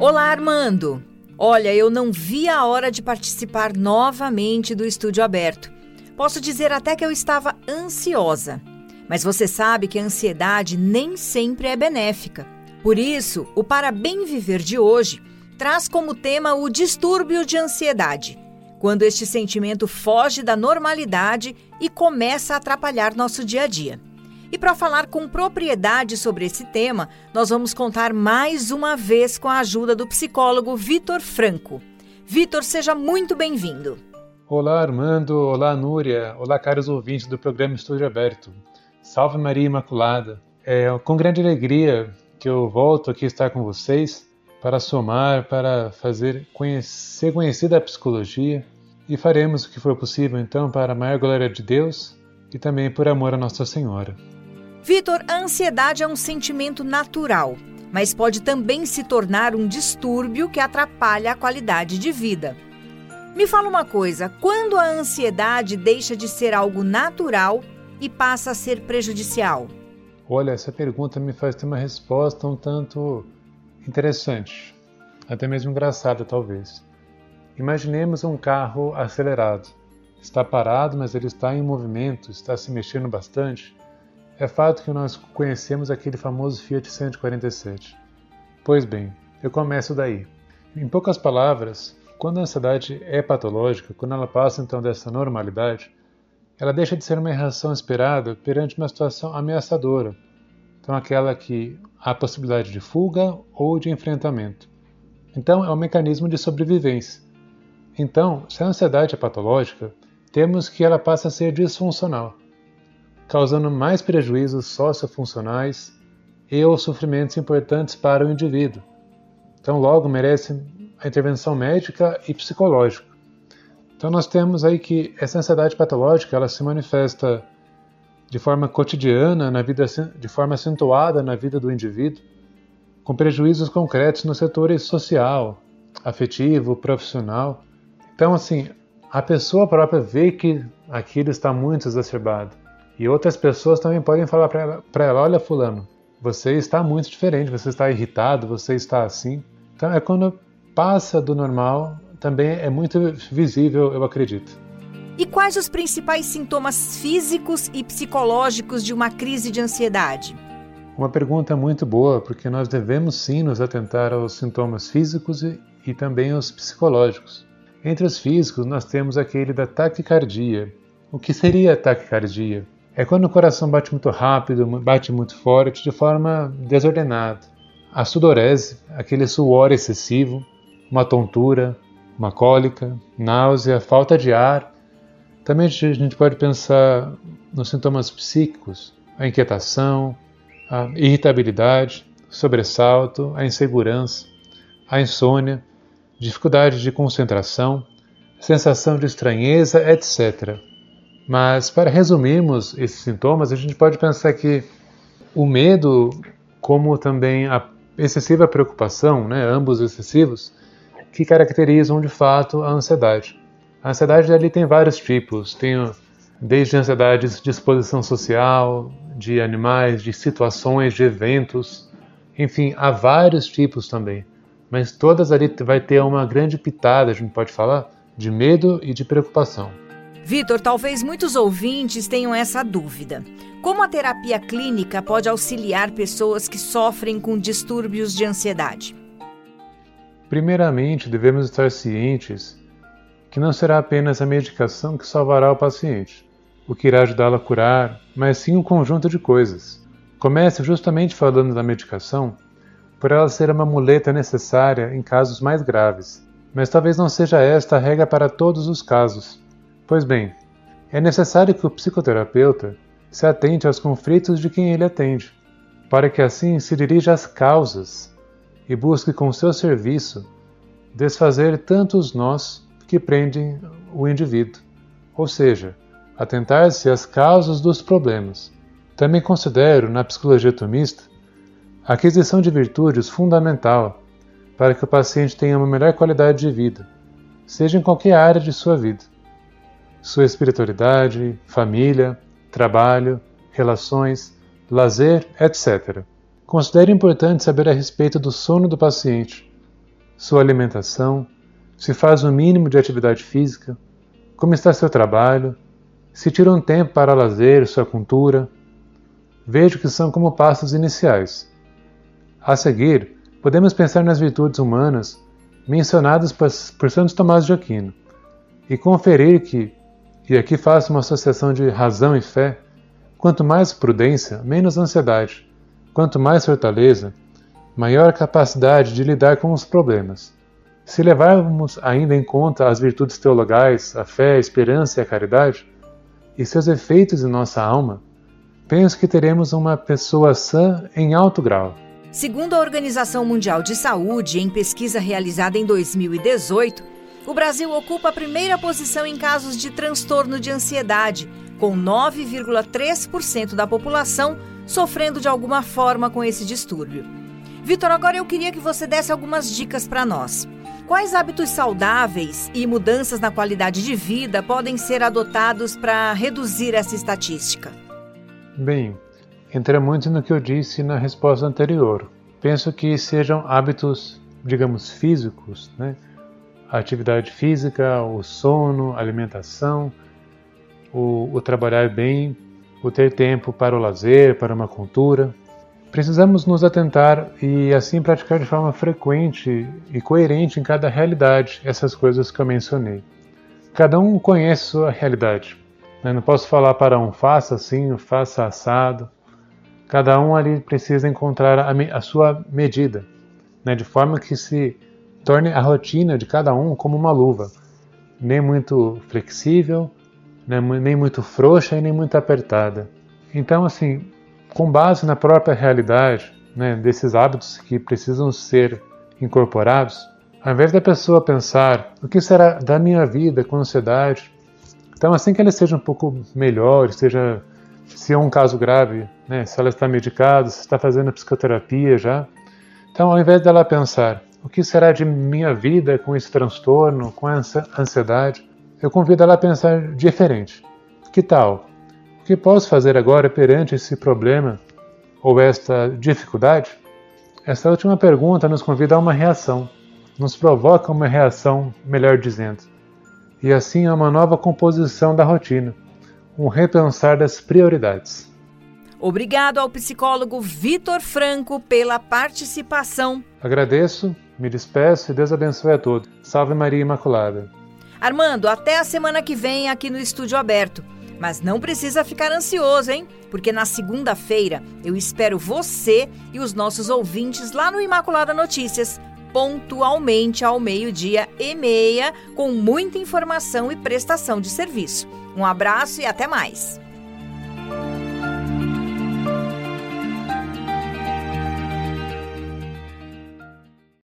Olá, Armando! Olha, eu não vi a hora de participar novamente do estúdio aberto. Posso dizer até que eu estava ansiosa. Mas você sabe que a ansiedade nem sempre é benéfica. Por isso, o Para Bem Viver de hoje traz como tema o distúrbio de ansiedade, quando este sentimento foge da normalidade e começa a atrapalhar nosso dia a dia. E para falar com propriedade sobre esse tema, nós vamos contar mais uma vez com a ajuda do psicólogo Vitor Franco. Vitor, seja muito bem-vindo. Olá, Armando. Olá, Núria. Olá, caros ouvintes do programa Estúdio Aberto. Salve Maria Imaculada. É com grande alegria que eu volto aqui estar com vocês para somar, para fazer conhecer, conhecida a psicologia e faremos o que for possível então para a maior glória de Deus e também por amor a Nossa Senhora. Vitor, a ansiedade é um sentimento natural, mas pode também se tornar um distúrbio que atrapalha a qualidade de vida. Me fala uma coisa: quando a ansiedade deixa de ser algo natural e passa a ser prejudicial? Olha, essa pergunta me faz ter uma resposta um tanto interessante, até mesmo engraçada, talvez. Imaginemos um carro acelerado. Está parado, mas ele está em movimento, está se mexendo bastante. É fato que nós conhecemos aquele famoso Fiat 147. Pois bem, eu começo daí. Em poucas palavras, quando a ansiedade é patológica, quando ela passa então dessa normalidade, ela deixa de ser uma reação esperada perante uma situação ameaçadora. Então, aquela que há possibilidade de fuga ou de enfrentamento. Então, é um mecanismo de sobrevivência. Então, se a ansiedade é patológica, temos que ela passe a ser disfuncional causando mais prejuízos sociofuncionais e ou sofrimentos importantes para o indivíduo. Então, logo merece a intervenção médica e psicológica. Então, nós temos aí que essa ansiedade patológica ela se manifesta de forma cotidiana, na vida, de forma acentuada na vida do indivíduo, com prejuízos concretos no setor social, afetivo, profissional. Então, assim, a pessoa própria vê que aquilo está muito exacerbado e outras pessoas também podem falar para ela, ela: olha, Fulano, você está muito diferente, você está irritado, você está assim. Então é quando passa do normal, também é muito visível, eu acredito. E quais os principais sintomas físicos e psicológicos de uma crise de ansiedade? Uma pergunta muito boa, porque nós devemos sim nos atentar aos sintomas físicos e, e também aos psicológicos. Entre os físicos, nós temos aquele da taquicardia. O que seria a taquicardia? É quando o coração bate muito rápido, bate muito forte, de forma desordenada. A sudorese, aquele suor excessivo, uma tontura, uma cólica, náusea, falta de ar. Também a gente pode pensar nos sintomas psíquicos, a inquietação, a irritabilidade, sobressalto, a insegurança, a insônia, dificuldade de concentração, sensação de estranheza, etc. Mas para resumirmos esses sintomas, a gente pode pensar que o medo, como também a excessiva preocupação, né, ambos excessivos, que caracterizam de fato a ansiedade. A ansiedade ali tem vários tipos, tem desde ansiedades de exposição social, de animais, de situações, de eventos, enfim, há vários tipos também. Mas todas ali vai ter uma grande pitada, a gente pode falar, de medo e de preocupação. Vitor, talvez muitos ouvintes tenham essa dúvida. Como a terapia clínica pode auxiliar pessoas que sofrem com distúrbios de ansiedade? Primeiramente, devemos estar cientes que não será apenas a medicação que salvará o paciente, o que irá ajudá-lo a curar, mas sim um conjunto de coisas. Comece justamente falando da medicação, por ela ser uma muleta necessária em casos mais graves, mas talvez não seja esta a regra para todos os casos. Pois bem, é necessário que o psicoterapeuta se atente aos conflitos de quem ele atende, para que assim se dirija às causas e busque com seu serviço desfazer tantos nós que prendem o indivíduo, ou seja, atentar-se às causas dos problemas. Também considero, na psicologia tomista, a aquisição de virtudes fundamental para que o paciente tenha uma melhor qualidade de vida, seja em qualquer área de sua vida sua espiritualidade, família, trabalho, relações, lazer, etc. Considere importante saber a respeito do sono do paciente, sua alimentação, se faz o mínimo de atividade física, como está seu trabalho, se tira um tempo para lazer, sua cultura. Vejo que são como passos iniciais. A seguir, podemos pensar nas virtudes humanas mencionadas por, Santo Tomás de Aquino e conferir que, e aqui faço uma associação de razão e fé, quanto mais prudência, menos ansiedade, quanto mais fortaleza, maior capacidade de lidar com os problemas. Se levarmos ainda em conta as virtudes teologais, a fé, a esperança e a caridade, e seus efeitos em nossa alma, penso que teremos uma pessoa sã em alto grau. Segundo a Organização Mundial de Saúde, em pesquisa realizada em 2018, o Brasil ocupa a primeira posição em casos de transtorno de ansiedade, com 9,3% da população sofrendo de alguma forma com esse distúrbio. Vitor, agora eu queria que você desse algumas dicas para nós. Quais hábitos saudáveis e mudanças na qualidade de vida podem ser adotados para reduzir essa estatística? Bem, entra muito no que eu disse na resposta anterior. Penso que sejam hábitos, digamos, físicos, né? A atividade física, o sono, a alimentação, o, o trabalhar bem, o ter tempo para o lazer, para uma cultura, Precisamos nos atentar e assim praticar de forma frequente e coerente em cada realidade essas coisas que eu mencionei. Cada um conhece sua realidade. Né? não posso falar para um faça assim, faça assado. Cada um ali precisa encontrar a, a sua medida, né? de forma que se torne a rotina de cada um como uma luva, nem muito flexível, nem muito frouxa e nem muito apertada. Então, assim, com base na própria realidade né, desses hábitos que precisam ser incorporados, ao invés da pessoa pensar o que será da minha vida com ansiedade, então assim que ela esteja um pouco melhor, esteja se é um caso grave, né, se ela está medicada, se está fazendo psicoterapia já, então ao invés dela pensar o que será de minha vida com esse transtorno, com essa ansiedade, eu convido ela a pensar diferente. Que tal que posso fazer agora perante esse problema ou esta dificuldade? Essa última pergunta nos convida a uma reação, nos provoca uma reação, melhor dizendo, e assim a uma nova composição da rotina, um repensar das prioridades. Obrigado ao psicólogo Vitor Franco pela participação. Agradeço, me despeço e Deus abençoe a todos. Salve Maria Imaculada. Armando, até a semana que vem aqui no Estúdio Aberto. Mas não precisa ficar ansioso, hein? Porque na segunda-feira eu espero você e os nossos ouvintes lá no Imaculada Notícias, pontualmente ao meio-dia e meia, com muita informação e prestação de serviço. Um abraço e até mais!